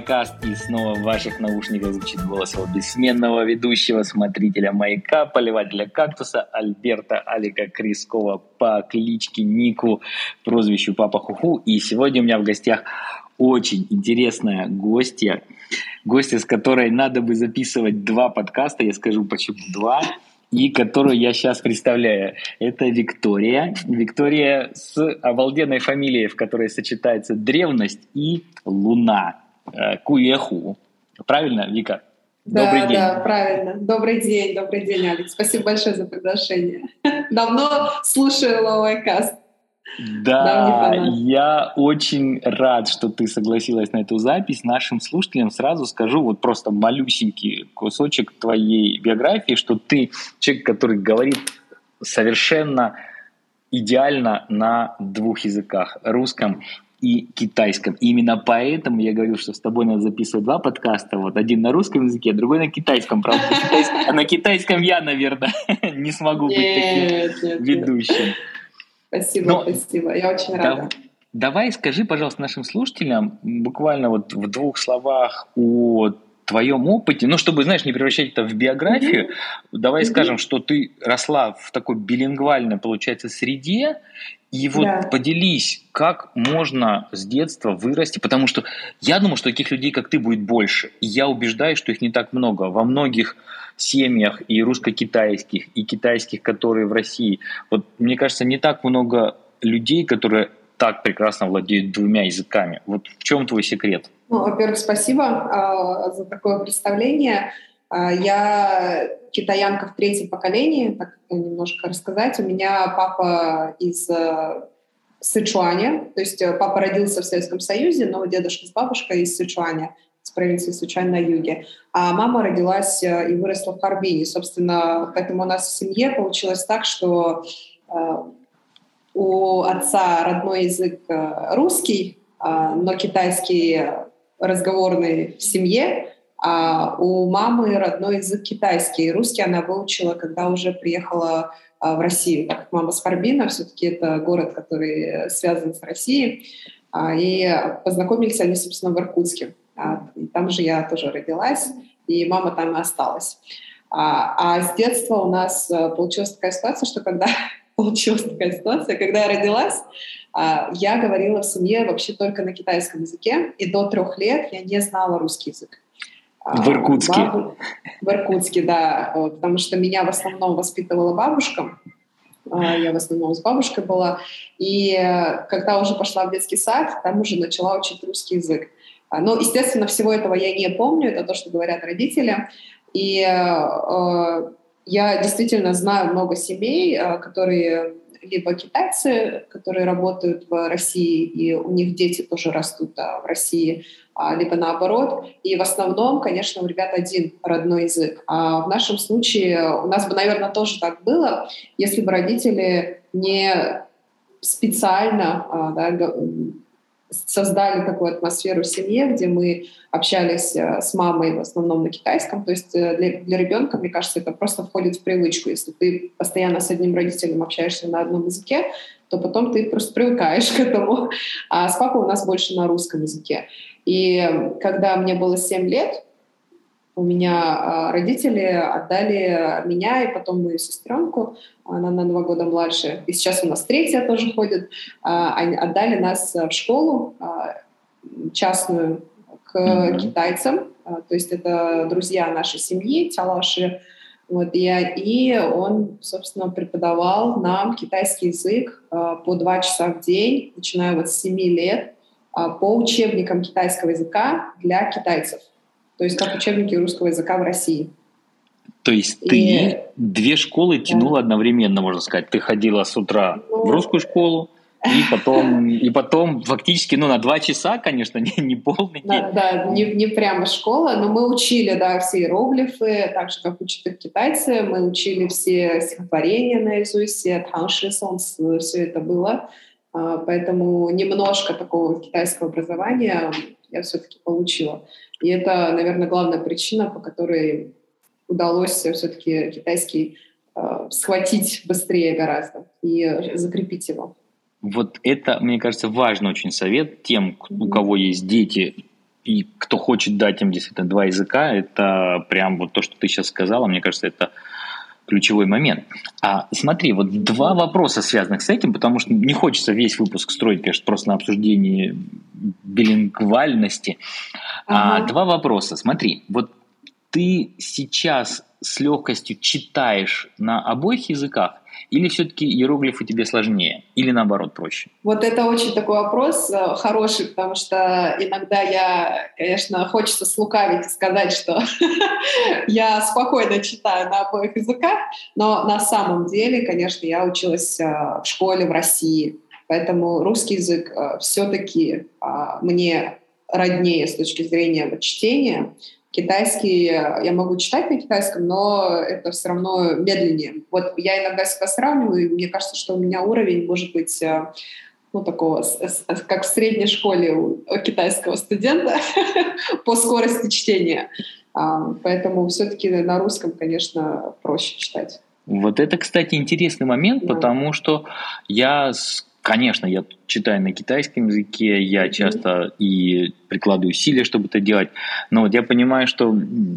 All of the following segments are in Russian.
Майкаст, и снова в ваших наушниках звучит голос его бессменного ведущего, смотрителя Маяка, поливателя кактуса Альберта Алика Крискова по кличке Нику, прозвищу Папа Хуху. И сегодня у меня в гостях очень интересная гостья, гостья, с которой надо бы записывать два подкаста, я скажу почему два, и которую я сейчас представляю. Это Виктория. Виктория с обалденной фамилией, в которой сочетается древность и луна. Э, Куеху. Правильно, Вика? Да, добрый день. Да, правильно. Добрый день, добрый день, Алекс. Спасибо большое за приглашение. Давно слушаю Лауайкаст. Да, я очень рад, что ты согласилась на эту запись. Нашим слушателям сразу скажу вот просто малюсенький кусочек твоей биографии, что ты человек, который говорит совершенно идеально на двух языках, русском и китайском. И именно поэтому я говорил, что с тобой надо записывать два подкаста. Вот один на русском языке, другой на китайском. Правда, а на китайском я, наверное, не смогу быть таким ведущим. Спасибо, спасибо. Я очень рада. Давай скажи, пожалуйста, нашим слушателям буквально вот в двух словах о твоем опыте, ну, чтобы, знаешь, не превращать это в биографию, mm-hmm. давай mm-hmm. скажем, что ты росла в такой билингвальной, получается, среде, и вот да. поделись, как можно с детства вырасти, потому что я думаю, что таких людей, как ты, будет больше. И я убеждаюсь, что их не так много. Во многих семьях и русско-китайских, и китайских, которые в России. Вот мне кажется, не так много людей, которые так прекрасно владеют двумя языками. Вот в чем твой секрет? Ну, во-первых, спасибо э, за такое представление. Э, я китаянка в третьем поколении, так немножко рассказать. У меня папа из э, Сычуаня, то есть э, папа родился в Советском Союзе, но дедушка с бабушкой из Сычуаня, с провинции Сычуань на юге. А мама родилась э, и выросла в Харбине. Собственно, поэтому у нас в семье получилось так, что у отца родной язык русский, но китайский разговорный в семье, а у мамы родной язык китайский. Русский она выучила, когда уже приехала а, в Россию. Мама с Харбина, все-таки это город, который связан с Россией. А, и познакомились они, собственно, в Иркутске. А, и там же я тоже родилась, и мама там и осталась. А с детства у нас получилась такая ситуация, что когда получилась такая ситуация, когда я родилась, я говорила в семье вообще только на китайском языке, и до трех лет я не знала русский язык. В Иркутске. Бабу... В Иркутске, да. Потому что меня в основном воспитывала бабушка. А, я в основном с бабушкой была. И когда уже пошла в детский сад, там уже начала учить русский язык. А, но, естественно, всего этого я не помню. Это то, что говорят родители. И э, э я действительно знаю много семей, э, которые либо китайцы, которые работают в России, и у них дети тоже растут да, в России, а, либо наоборот. И в основном, конечно, у ребят один родной язык. А в нашем случае у нас бы, наверное, тоже так было, если бы родители не специально а, да, создали такую атмосферу в семье, где мы общались э, с мамой в основном на китайском. То есть э, для, для ребенка, мне кажется, это просто входит в привычку. Если ты постоянно с одним родителем общаешься на одном языке, то потом ты просто привыкаешь к этому. А с папой у нас больше на русском языке. И когда мне было 7 лет, у меня а, родители отдали меня и потом мою сестренку, она на два года младше, и сейчас у нас третья тоже ходит, а, они отдали нас в школу а, частную к mm-hmm. китайцам, то есть это друзья нашей семьи, тялаши, вот, и, и он, собственно, преподавал нам китайский язык по два часа в день, начиная вот с 7 лет, по учебникам китайского языка для китайцев то есть как учебники русского языка в России. То есть ты и... две школы тянула да. одновременно, можно сказать. Ты ходила с утра ну... в русскую школу, и потом, и потом фактически, ну, на два часа, конечно, не, не полный день. Да, да не, не прямо школа, но мы учили, да, все иероглифы, так же, как учат их китайцы. Мы учили все стихотворения наизусть, все танши, солнце, все это было. А, поэтому немножко такого китайского образования я все-таки получила. И это, наверное, главная причина, по которой удалось все-таки китайский э, схватить быстрее гораздо и закрепить его. Вот это, мне кажется, важный очень совет тем, у кого есть дети и кто хочет дать им действительно два языка, это прям вот то, что ты сейчас сказала, мне кажется, это ключевой момент. А смотри, вот два вопроса связанных с этим, потому что не хочется весь выпуск строить, конечно, просто на обсуждении билингвальности. Ага. А два вопроса. Смотри, вот ты сейчас с легкостью читаешь на обоих языках, или все-таки иероглифы тебе сложнее? Или наоборот проще? Вот это очень такой вопрос э, хороший, потому что иногда я, конечно, хочется слукавить и сказать, что я спокойно читаю на обоих языках, но на самом деле, конечно, я училась э, в школе в России, поэтому русский язык э, все-таки а, мне роднее с точки зрения чтения. Китайский я могу читать на китайском, но это все равно медленнее. Вот я иногда себя сравниваю, и мне кажется, что у меня уровень может быть э, ну, такого, как в средней школе у китайского студента по скорости чтения. А, поэтому все-таки на русском, конечно, проще читать. Вот это, кстати, интересный момент, да. потому что я с Конечно, я читаю на китайском языке, я часто и прикладываю усилия, чтобы это делать, но вот я понимаю, что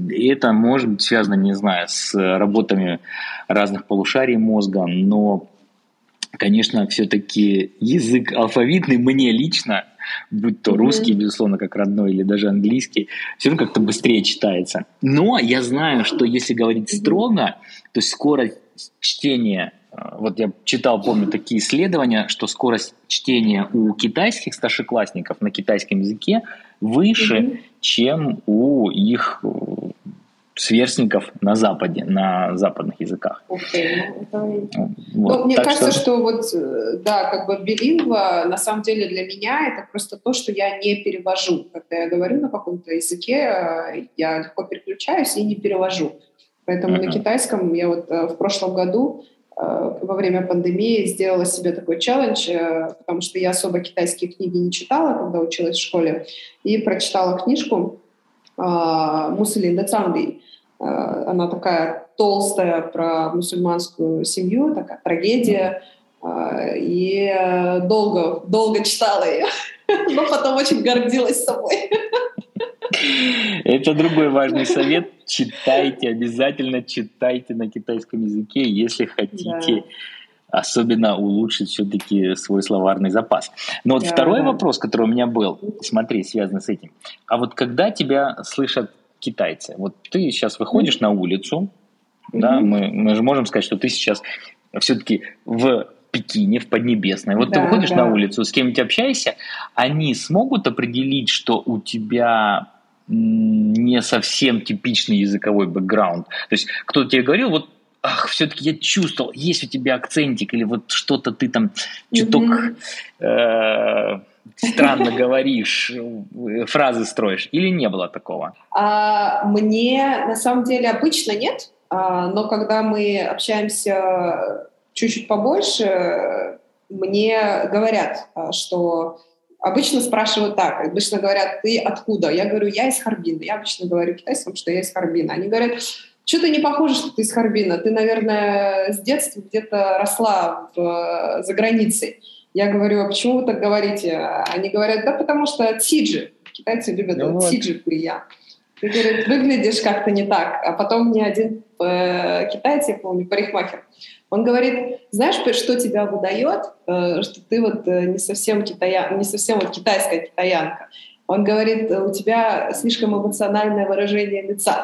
это может быть связано, не знаю, с работами разных полушарий мозга, но, конечно, все-таки язык алфавитный мне лично, будь то русский, безусловно, как родной, или даже английский, все равно как-то быстрее читается. Но я знаю, что если говорить строго, то скорость чтения вот я читал, помню, такие исследования, что скорость чтения у китайских старшеклассников на китайском языке выше, mm-hmm. чем у их э, сверстников на Западе, на западных языках. Okay. Ну, вот. ну, мне так кажется, что... что вот, э, да, как бы билингва, на самом деле для меня это просто то, что я не перевожу. Когда я говорю на каком-то языке, э, я легко переключаюсь и не перевожу. Поэтому uh-huh. на китайском я вот в прошлом году во время пандемии сделала себе такой челлендж, э, потому что я особо китайские книги не читала, когда училась в школе, и прочитала книжку Мусулин Децанди. Она такая толстая про мусульманскую семью, такая трагедия. Э, и долго, долго читала ее, но потом очень гордилась собой. Это другой важный совет. Читайте, обязательно читайте на китайском языке, если хотите особенно улучшить все-таки свой словарный запас. Но вот да, второй да. вопрос, который у меня был, смотри, связан с этим. А вот когда тебя слышат китайцы, вот ты сейчас выходишь mm-hmm. на улицу, mm-hmm. да, мы, мы же можем сказать, что ты сейчас все-таки в Пекине, в Поднебесной. Вот да, ты выходишь да. на улицу, с кем-нибудь общаешься, они смогут определить, что у тебя не совсем типичный языковой бэкграунд. То есть кто-то тебе говорил, вот ах, все-таки я чувствовал, есть у тебя акцентик или вот что-то ты там чуток э, странно говоришь, фразы строишь, или не было такого? А, мне на самом деле обычно нет, а, но когда мы общаемся чуть-чуть побольше, мне говорят, а, что Обычно спрашивают так, обычно говорят, ты откуда? Я говорю, я из Харбина. Я обычно говорю китайцам, что я из Харбина. Они говорят, что ты не похоже, что ты из Харбина. Ты, наверное, с детства где-то росла в, за границей. Я говорю, а почему вы так говорите? Они говорят, да потому что тиджи. Китайцы любят ну вот. тиджи прия. Ты, говорит, выглядишь как-то не так. А потом мне один э, китайец, я помню, парикмахер, он говорит, знаешь, что тебя выдает, э, что ты вот э, не совсем, китая... не совсем вот китайская китаянка. Он говорит, у тебя слишком эмоциональное выражение лица.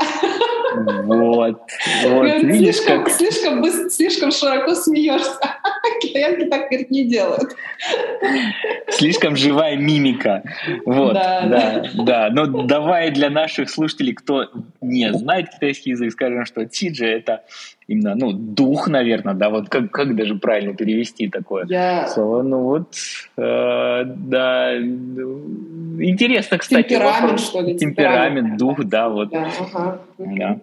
Вот, вот, видишь, слишком, как... Слишком, слишком широко смеешься. Китаянки так, говорит, не делают. Слишком живая мимика. Вот, да, да, да. да. Но давай для наших слушателей, кто не знает китайский язык, скажем, что тиджи — это именно, ну, дух, наверное, да, вот как, как даже правильно перевести такое Я... слово, ну вот, э, да, интересно, кстати. Темперамент, вопрос. что ли? Темперамент, дух, да, вот. Да, ага. да.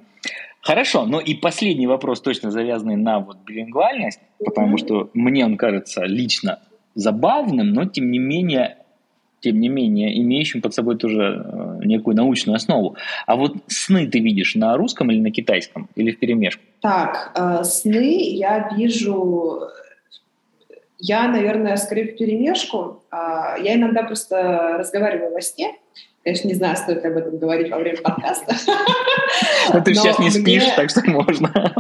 Хорошо, ну и последний вопрос, точно завязанный на вот билингвальность, потому что мне он кажется лично забавным, но тем не менее тем не менее, имеющим под собой тоже э, некую научную основу. А вот сны ты видишь на русском или на китайском, или в перемешку? Так, э, сны я вижу, я, наверное, скорее в перемешку. Э, я иногда просто разговариваю во сне, Конечно, не знаю, стоит об этом говорить во время подкаста. Но ты сейчас не спишь, так что можно.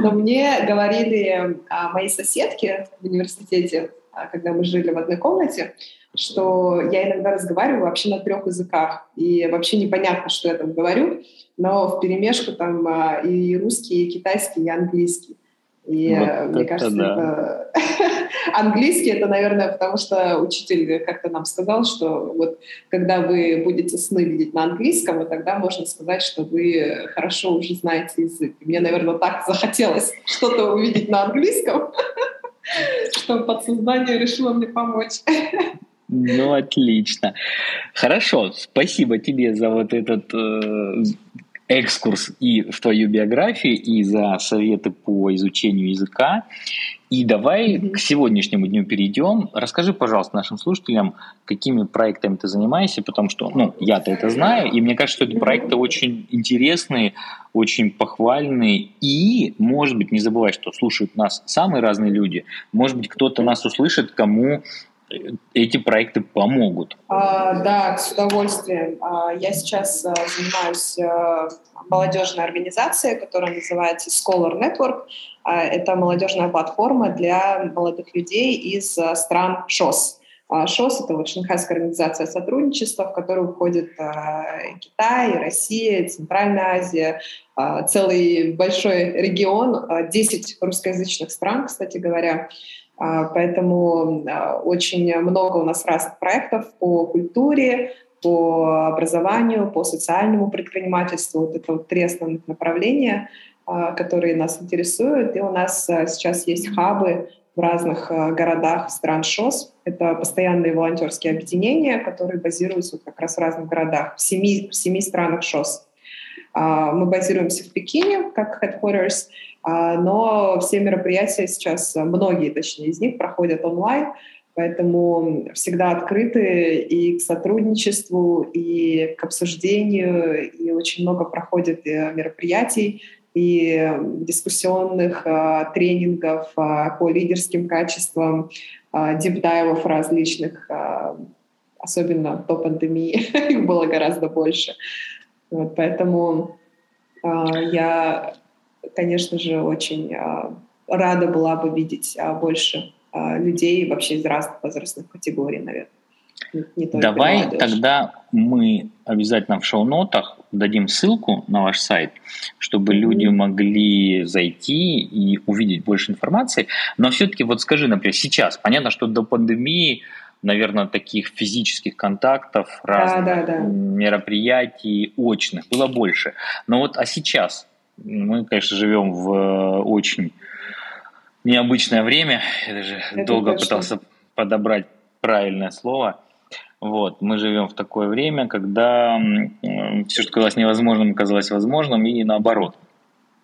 Но мне говорили мои соседки в университете, а, когда мы жили в одной комнате, что я иногда разговариваю вообще на трех языках, и вообще непонятно, что я там говорю, но в перемешку там а, и русский, и китайский, и английский. И вот э, мне кажется, да. это... английский это, наверное, потому что учитель как-то нам сказал, что вот когда вы будете сны видеть на английском, вот тогда можно сказать, что вы хорошо уже знаете язык. И мне, наверное, так захотелось что-то увидеть на английском, что подсознание решило мне помочь. Ну, отлично. Хорошо, спасибо тебе за вот этот э, экскурс и в твою биографию, и за советы по изучению языка. И давай mm-hmm. к сегодняшнему дню перейдем. Расскажи, пожалуйста, нашим слушателям, какими проектами ты занимаешься, потому что, ну, я-то это знаю, и мне кажется, что эти проекты очень интересные, очень похвальные, и, может быть, не забывай, что слушают нас самые разные люди, может быть, кто-то нас услышит, кому эти проекты помогут? А, да, с удовольствием. А, я сейчас а, занимаюсь а, молодежной организацией, которая называется Scholar Network. А, это молодежная платформа для молодых людей из стран ШОС. А, ШОС — это вот Шанхайская организация сотрудничества, в которую входит а, Китай, Россия, Центральная Азия, целый большой регион, 10 русскоязычных стран, кстати говоря. А, поэтому а, очень много у нас разных проектов по культуре, по образованию, по социальному предпринимательству. Вот это вот три основных направления, а, которые нас интересуют. И у нас сейчас есть хабы в разных городах стран ШОС. Это постоянные волонтерские объединения, которые базируются как раз в разных городах, в семи, в семи странах ШОС. Мы базируемся в Пекине как headquarters, но все мероприятия сейчас, многие точнее из них, проходят онлайн, поэтому всегда открыты и к сотрудничеству, и к обсуждению, и очень много проходит э, мероприятий, и дискуссионных а, тренингов а, по лидерским качествам, дипдайлов различных, особенно до пандемии, их было гораздо больше. Вот, поэтому я конечно же, очень а, рада была бы видеть а, больше а, людей вообще из разных возрастных категорий, наверное. Не Давай молодежь. тогда мы обязательно в шоу-нотах дадим ссылку на ваш сайт, чтобы mm-hmm. люди могли зайти и увидеть больше информации. Но все-таки вот скажи, например, сейчас, понятно, что до пандемии, наверное, таких физических контактов, разных да, да, да. мероприятий, очных было больше. Но вот а сейчас мы, конечно, живем в э, очень необычное время. Я даже Это долго точно. пытался подобрать правильное слово. Вот, мы живем в такое время, когда все, что казалось невозможным, казалось возможным, и наоборот.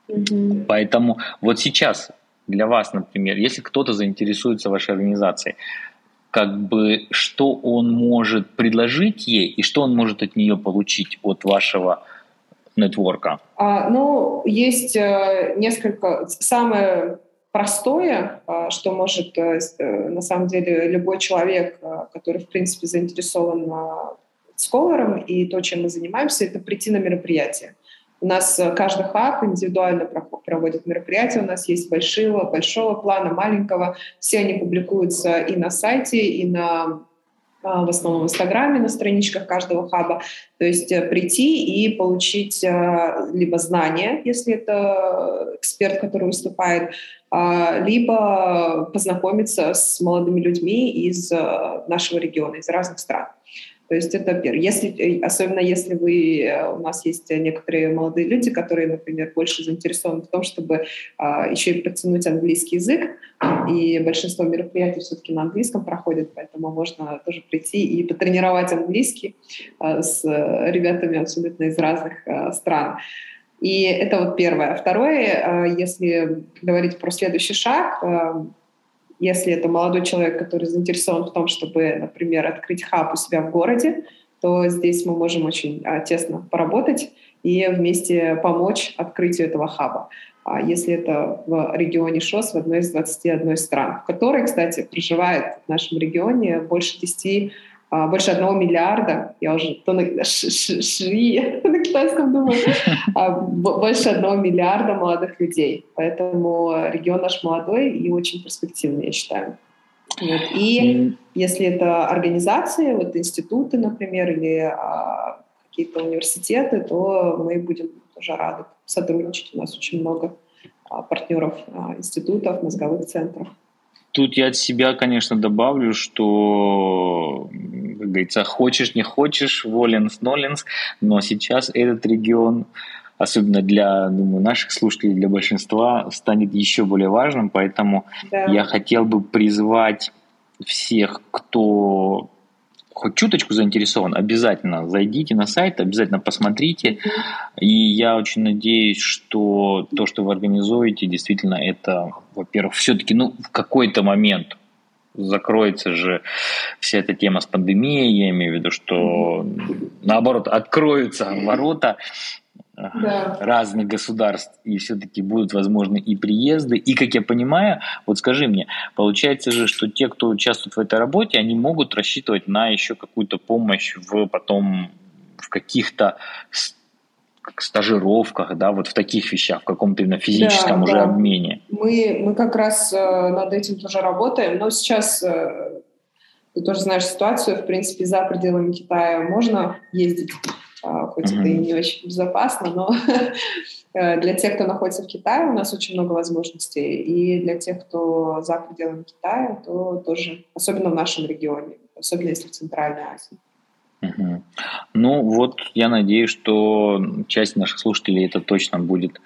Угу. Поэтому вот сейчас для вас, например, если кто-то заинтересуется вашей организацией, как бы что он может предложить ей и что он может от нее получить от вашего нетворка? А, ну, есть э, несколько... Самое простое, э, что может э, на самом деле любой человек, который, в принципе, заинтересован сколором и то, чем мы занимаемся, это прийти на мероприятие. У нас каждый хаб индивидуально проводит мероприятия. У нас есть большого, большого плана, маленького. Все они публикуются и на сайте, и на а, в основном в Инстаграме, на страничках каждого хаба. То есть э, прийти и получить э, либо знания, если это эксперт, который выступает, а, либо познакомиться с молодыми людьми из э, нашего региона, из разных стран. То есть это первое. Если, э, особенно если вы, э, у нас есть некоторые молодые люди, которые, например, больше заинтересованы в том, чтобы а, еще и подтянуть английский язык, и большинство мероприятий все-таки на английском проходит, поэтому можно тоже прийти и потренировать английский а, с ребятами абсолютно из разных а, стран. И это вот первое. Второе, а, если говорить про следующий шаг, а, если это молодой человек, который заинтересован в том, чтобы, например, открыть хаб у себя в городе, то здесь мы можем очень а, тесно поработать и вместе помочь открытию этого хаба. А если это в регионе ШОС, в одной из 21 стран, в которой, кстати, проживает в нашем регионе больше 10 а, больше одного миллиарда, я уже то на шри на китайском думаю, а, больше одного миллиарда молодых людей. Поэтому регион наш молодой и очень перспективный, я считаю. Вот. И если это организации, вот институты, например, или а, какие-то университеты, то мы будем тоже рады сотрудничать. У нас очень много а, партнеров а, институтов, мозговых центров. Тут я от себя, конечно, добавлю, что, как говорится, хочешь, не хочешь, воленс, ноленс, но сейчас этот регион, особенно для думаю, наших слушателей, для большинства, станет еще более важным, поэтому да. я хотел бы призвать всех, кто хоть чуточку заинтересован, обязательно зайдите на сайт, обязательно посмотрите. И я очень надеюсь, что то, что вы организуете, действительно это, во-первых, все-таки ну, в какой-то момент закроется же вся эта тема с пандемией, я имею в виду, что наоборот откроются ворота да. разных государств, и все-таки будут возможны и приезды. И, как я понимаю, вот скажи мне, получается же, что те, кто участвует в этой работе, они могут рассчитывать на еще какую-то помощь в потом в каких-то стажировках, да, вот в таких вещах, в каком-то именно физическом да, уже да. обмене. Мы, мы как раз э, над этим тоже работаем, но сейчас э, ты тоже знаешь ситуацию, в принципе, за пределами Китая можно ездить хоть mm-hmm. это и не очень безопасно, но э, для тех, кто находится в Китае, у нас очень много возможностей. И для тех, кто за пределами Китая, то тоже, особенно в нашем регионе, особенно если в Центральной Азии. Угу. Ну вот, я надеюсь, что часть наших слушателей это точно будет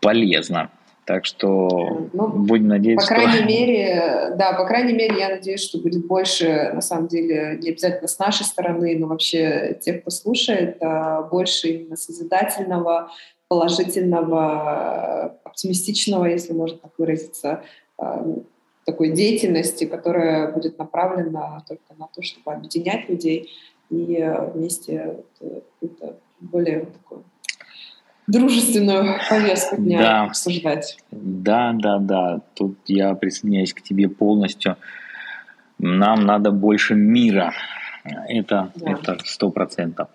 полезно. Так что ну, будем надеяться. По крайней что... мере, да, по крайней мере, я надеюсь, что будет больше, на самом деле, не обязательно с нашей стороны, но вообще тех, кто слушает, а, больше именно созидательного, положительного, оптимистичного, если можно так выразиться, а, такой деятельности, которая будет направлена только на то, чтобы объединять людей и вместе какую-то более такую дружественную повестку дня да. обсуждать. Да, да, да. Тут я присоединяюсь к тебе полностью. Нам надо больше мира. Это да. сто процентов.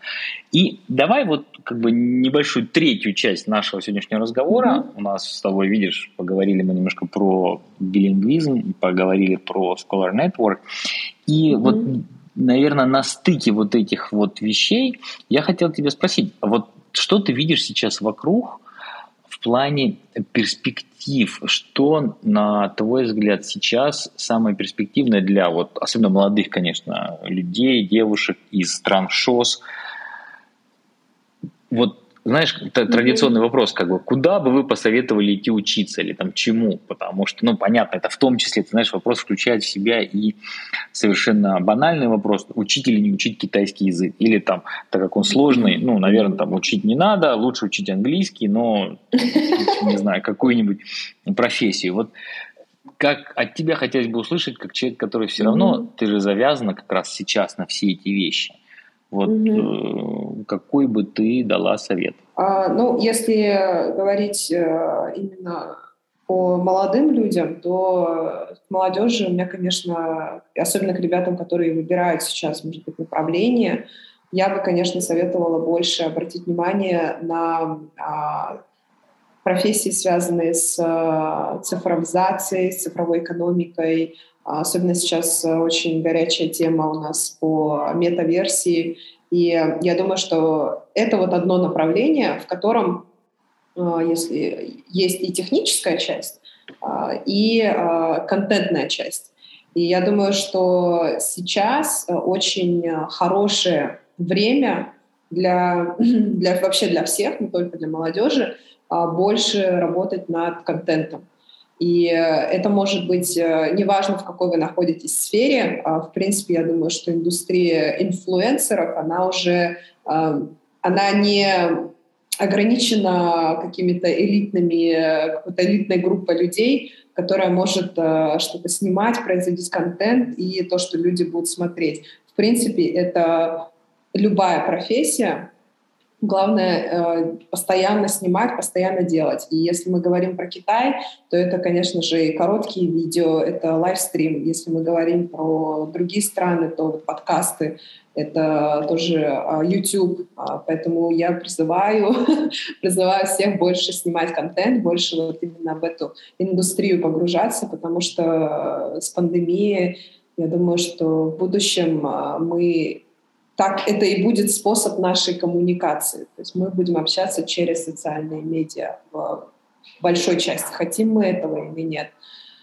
И давай вот как бы небольшую третью часть нашего сегодняшнего разговора. Mm-hmm. У нас с тобой, видишь, поговорили мы немножко про билингвизм, поговорили про Scholar Network. И mm-hmm. вот, наверное, на стыке вот этих вот вещей я хотел тебя спросить. Вот что ты видишь сейчас вокруг в плане перспектив? Что, на твой взгляд, сейчас самое перспективное для, вот, особенно молодых, конечно, людей, девушек из стран ШОС? Вот знаешь, традиционный mm-hmm. вопрос, как бы, куда бы вы посоветовали идти учиться или там чему? Потому что, ну, понятно, это в том числе, ты знаешь, вопрос включает в себя и совершенно банальный вопрос, учить или не учить китайский язык. Или там, так как он сложный, ну, наверное, там учить не надо, лучше учить английский, но, не знаю, какую-нибудь профессию. Вот как от тебя хотелось бы услышать, как человек, который все равно, ты же завязана как раз сейчас на все эти вещи. Вот угу. какой бы ты дала совет? А, ну, если говорить э, именно по молодым людям, то молодежи у меня, конечно, особенно к ребятам, которые выбирают сейчас, может быть, направление, я бы, конечно, советовала больше обратить внимание на а, профессии, связанные с а, цифровизацией, с цифровой экономикой, особенно сейчас э, очень горячая тема у нас по метаверсии. И я думаю, что это вот одно направление, в котором, а, если есть и техническая часть, а, и контентная часть. И я думаю, что сейчас э, очень хорошее время для, для вообще для всех, не только для молодежи, больше работать над контентом. И э, это может быть э, неважно, в какой вы находитесь сфере. А, в принципе, я думаю, что индустрия инфлюенсеров, она уже э, она не ограничена какими-то элитными, какой-то элитной группой людей, которая может что-то снимать, производить контент и то, что люди будут смотреть. В принципе, это любая профессия, Главное э, постоянно снимать, постоянно делать. И если мы говорим про Китай, то это, конечно же, и короткие видео, это лайвстрим. Если мы говорим про другие страны, то подкасты, это тоже э, YouTube. А, поэтому я призываю, призываю всех больше снимать контент, больше вот именно в эту индустрию погружаться, потому что с пандемией, я думаю, что в будущем э, мы так это и будет способ нашей коммуникации. То есть мы будем общаться через социальные медиа в большой части, хотим мы этого или нет.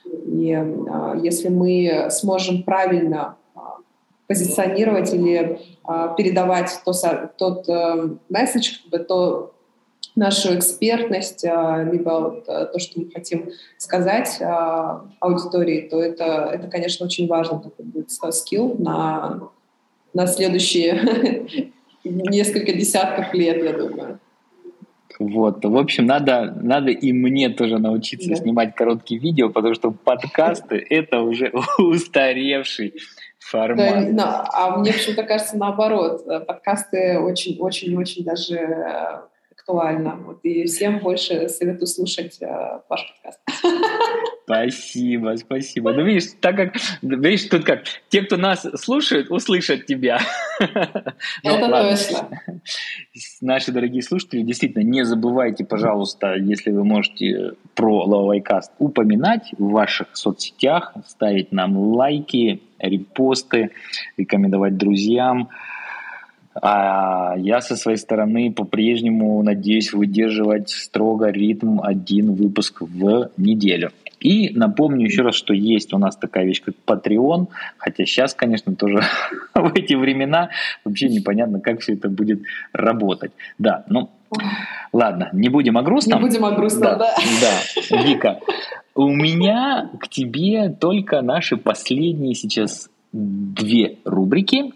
И а, если мы сможем правильно а, позиционировать или а, передавать то, тот месседж, как бы, то нашу экспертность, либо вот то, что мы хотим сказать аудитории, то это, это конечно, очень важно. Такой будет скилл на на следующие несколько десятков лет, я думаю. Вот, в общем, надо, надо и мне тоже научиться да. снимать короткие видео, потому что подкасты — это уже устаревший формат. Да, а мне почему-то кажется наоборот. Подкасты очень-очень-очень даже актуально. Вот, и всем больше советую слушать э, ваш подкаст. Спасибо, спасибо. Ну, видишь, так как, видишь, тут как, те, кто нас слушают, услышат тебя. Ну, Это точно. Наши дорогие слушатели, действительно, не забывайте, пожалуйста, если вы можете про Лавайкаст упоминать в ваших соцсетях, ставить нам лайки, репосты, рекомендовать друзьям. А я со своей стороны по-прежнему надеюсь выдерживать строго ритм один выпуск в неделю. И напомню еще раз, что есть у нас такая вещь, как Patreon, хотя сейчас, конечно, тоже в эти времена вообще непонятно, как все это будет работать. Да, ну, ладно, не будем о грустном. Не будем о грустном, да. Да, да. Вика, у меня к тебе только наши последние сейчас две рубрики –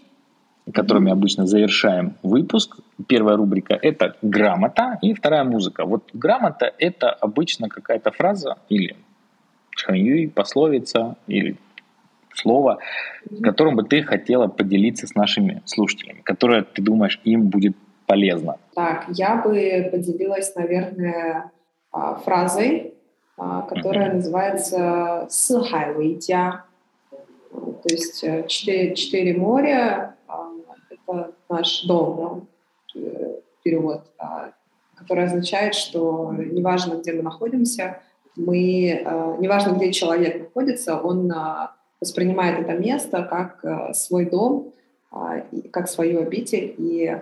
которыми обычно завершаем выпуск. Первая рубрика – это грамота, и вторая – музыка. Вот грамота – это обычно какая-то фраза или чханьюй, пословица или слово, которым бы ты хотела поделиться с нашими слушателями, которое, ты думаешь, им будет полезно. Так, я бы поделилась, наверное, а, фразой, а, которая mm-hmm. называется «Сыхай вэйдя», то есть э, четыре, четыре моря, это наш дом, да, э, перевод, а, который означает, что неважно, где мы находимся, мы, а, неважно, где человек находится, он а, воспринимает это место как свой дом, как свою обитель. И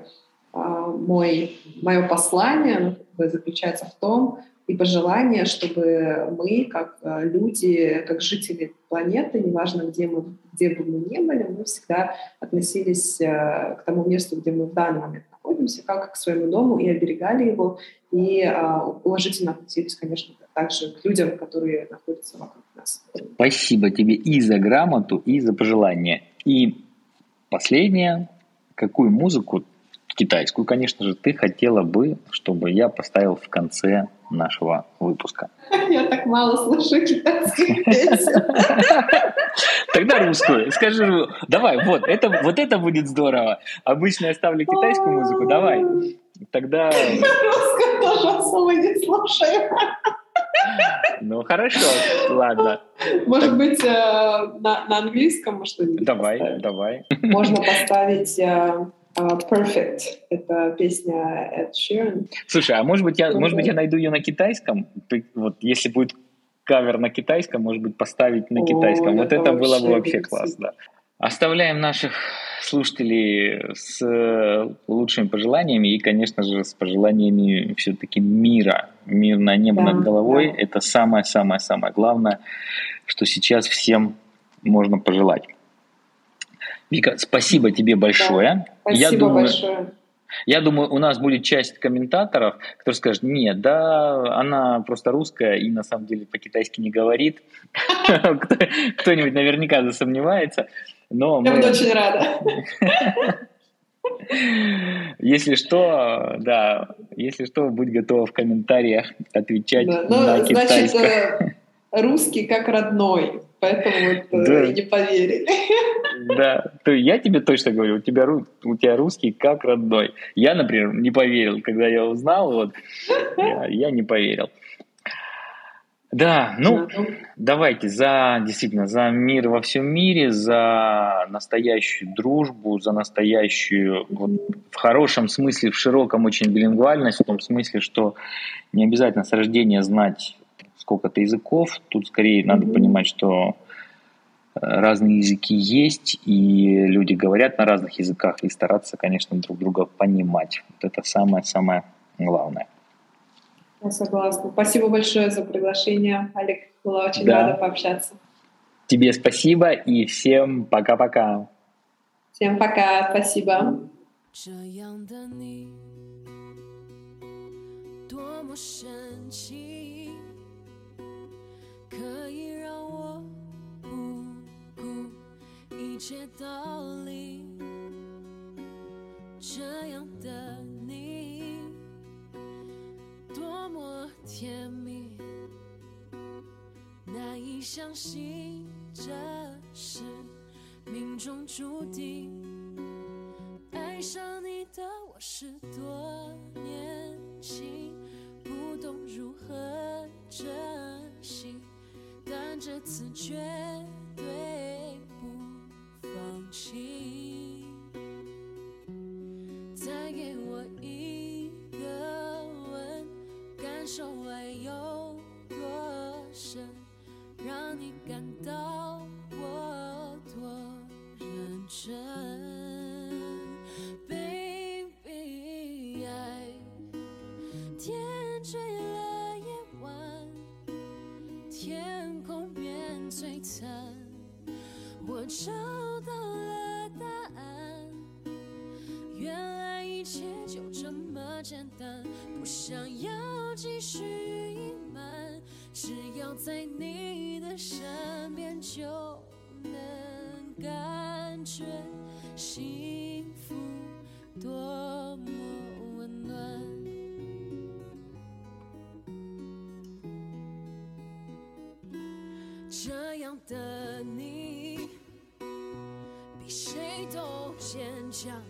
мой, мое послание заключается в том, и пожелание, чтобы мы, как э, люди, как жители планеты, неважно, где, мы, где бы мы ни были, мы всегда относились э, к тому месту, где мы в данный момент находимся, как к своему дому, и оберегали его, и уважительно относились, конечно, также к людям, которые находятся вокруг нас. Спасибо тебе и за грамоту, и за пожелание. И последнее, какую музыку китайскую, конечно же, ты хотела бы, чтобы я поставил в конце нашего выпуска? Я так мало слышу китайских песен. Тогда русскую. Скажи, давай, вот это, вот это будет здорово. Обычно я ставлю китайскую музыку, давай. Тогда... Русскую тоже особо не слушаю. Ну, хорошо, ладно. Может быть, э, на, на английском что-нибудь Давай, поставить? давай. Можно поставить э, Perfect. Это песня Эд Ширен. Слушай, а может быть, я, может быть, я найду ее на китайском? Вот если будет кавер на китайском, может быть, поставить на китайском. О, вот это, это было бы вообще классно. Оставляем наших слушателей с лучшими пожеланиями и, конечно же, с пожеланиями все-таки мира. Мирное небо да, над головой да. – это самое-самое-самое главное, что сейчас всем можно пожелать. Вика, спасибо тебе большое. Да, спасибо я думаю, большое. Я думаю, у нас будет часть комментаторов, которые скажут, нет, да, она просто русская и на самом деле по-китайски не говорит. Кто-нибудь наверняка засомневается. Но я буду очень рада. Если что, да, если что, будь готова в комментариях отвечать да, ну, на китайском. Значит, э, русский как родной. Поэтому вот да. и не поверили. Да, то я тебе точно говорю, у тебя, у тебя русский как родной. Я, например, не поверил, когда я узнал, вот, я, я не поверил. Да, ну, давайте за, действительно, за мир во всем мире, за настоящую дружбу, за настоящую, вот, в хорошем смысле, в широком очень билингвальность, в том смысле, что не обязательно с рождения знать сколько-то языков, тут скорее надо понимать, что э, разные языки есть, и люди говорят на разных языках, и стараться, конечно, друг друга понимать. Вот это самое-самое главное. Я согласна. Спасибо большое за приглашение, Олег. Было очень да. рада пообщаться. Тебе спасибо и всем пока-пока. Всем пока, спасибо. 这样的你多么神奇， 可以让我不顾一切道理。这样的你。多么甜蜜，难以相信这是命中注定。爱上你的我是多年轻，不懂如何珍惜，但这次绝对不放弃。再给我一个吻。感受爱有多深，让你感找到了答案，原来一切就这么简单，不想要。继续隐瞒，只要在你的身边，就能感觉幸福多么温暖。这样的你，都坚强。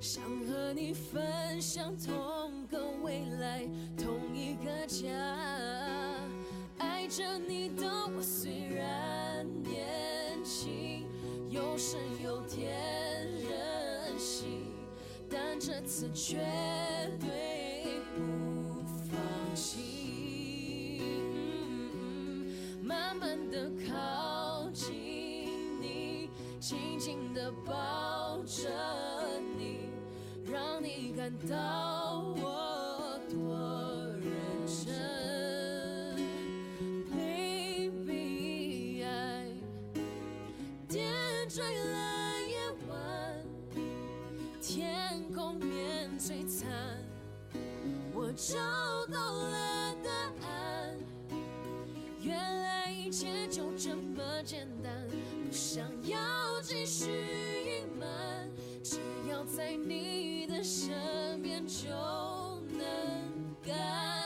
想和你分享同个未来，同一个家。爱着你的我虽然年轻，又深又甜任性，但这次却到我多认真，baby，爱点缀了夜晚，天空变璀璨，我找到了答案，原来一切就这么简单，不想要继续隐瞒，在你的。身边就能感。